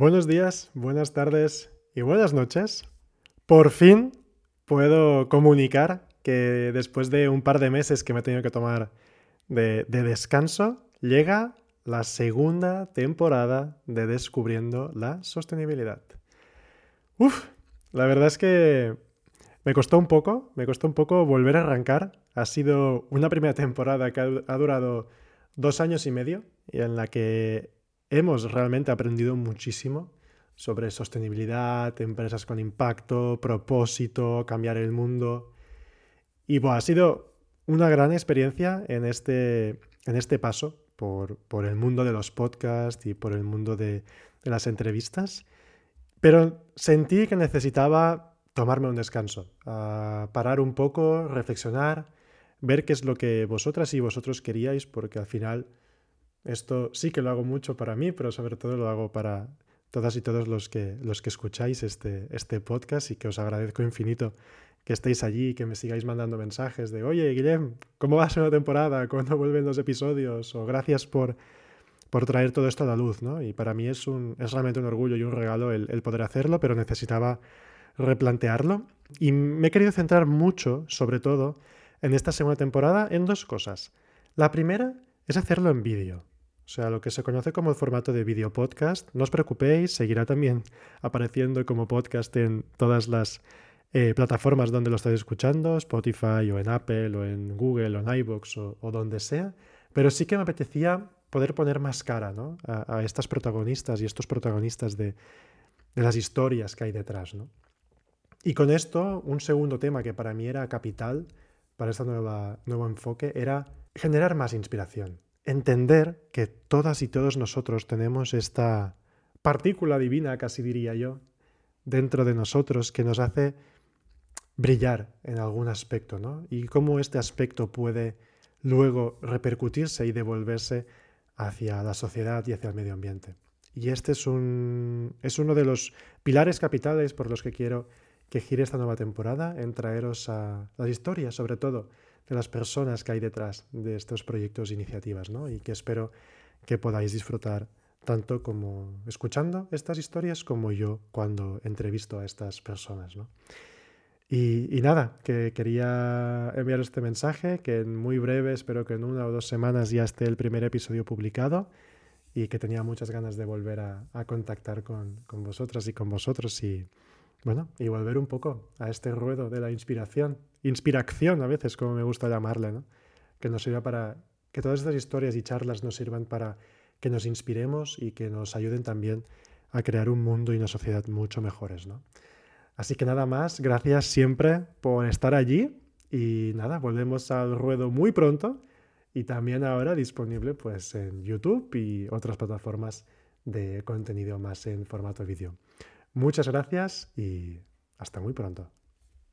Buenos días, buenas tardes y buenas noches. Por fin puedo comunicar que después de un par de meses que me he tenido que tomar de, descanso, llega la segunda temporada de Descubriendo la Sostenibilidad. Uf, la verdad es que me costó un poco, me costó un poco volver a arrancar. Ha sido una primera temporada que ha durado dos años y medio y en la que hemos realmente aprendido muchísimo sobre sostenibilidad, empresas con impacto, propósito, cambiar el mundo. Y ha sido una gran experiencia en este, en este paso por, por, el mundo de los podcasts y por el mundo de las entrevistas. Pero sentí que necesitaba tomarme un descanso, parar un poco, reflexionar, ver qué es lo que vosotras y vosotros queríais, porque al final esto sí que lo hago mucho para mí, pero sobre todo lo hago para todas y todos los que, los que escucháis este, este podcast y que os agradezco infinito que estéis allí, que me sigáis mandando mensajes de, oye, Guillem, ¿cómo va la temporada? ¿Cuándo vuelven los episodios? O gracias por, por traer todo esto a la luz, ¿no? Y para mí es, un, es realmente un orgullo y un regalo el, el poder hacerlo, pero necesitaba replantearlo. Y me he querido centrar mucho, sobre todo, en esta segunda temporada, en dos cosas. La primera es hacerlo en vídeo. O sea, lo que se conoce como el formato de video podcast. No os preocupéis, seguirá también apareciendo como podcast en todas las eh, plataformas donde lo estáis escuchando, Spotify o en Apple o en Google o en iVoox o, donde sea. Pero sí que me apetecía poder poner más cara ¿no? a, estas protagonistas y estos protagonistas de, las historias que hay detrás. ¿no? Y con esto, un segundo tema que para mí era capital para este nuevo enfoque era generar más inspiración. Entender que todas y todos nosotros tenemos esta partícula divina, casi diría yo, dentro de nosotros que nos hace brillar en algún aspecto, ¿no? Y cómo este aspecto puede luego repercutirse y devolverse hacia la sociedad y hacia el medio ambiente. Y este es, un, es uno de los pilares capitales por los que quiero que gire esta nueva temporada, en traeros a las historias, sobre todo, de las personas que hay detrás de estos proyectos e iniciativas, ¿no? Y que espero que podáis disfrutar tanto como escuchando estas historias como yo cuando entrevisto a estas personas, ¿no? Y, nada, que quería enviar este mensaje, que en muy breve, espero que en una o dos semanas ya esté el primer episodio publicado y que tenía muchas ganas de volver a, a contactar con, con, vosotras y con vosotros y, bueno, y volver un poco a este ruedo de la inspiración inspiración a veces, como me gusta llamarle, ¿no? que nos sirva para que todas estas historias y charlas nos sirvan para que nos inspiremos y que nos ayuden también a crear un mundo y una sociedad mucho mejores. ¿no? Así que nada más, gracias siempre por estar allí y nada, volvemos al ruedo muy pronto y también ahora disponible pues en YouTube y otras plataformas de contenido más en formato vídeo. Muchas gracias y hasta muy pronto.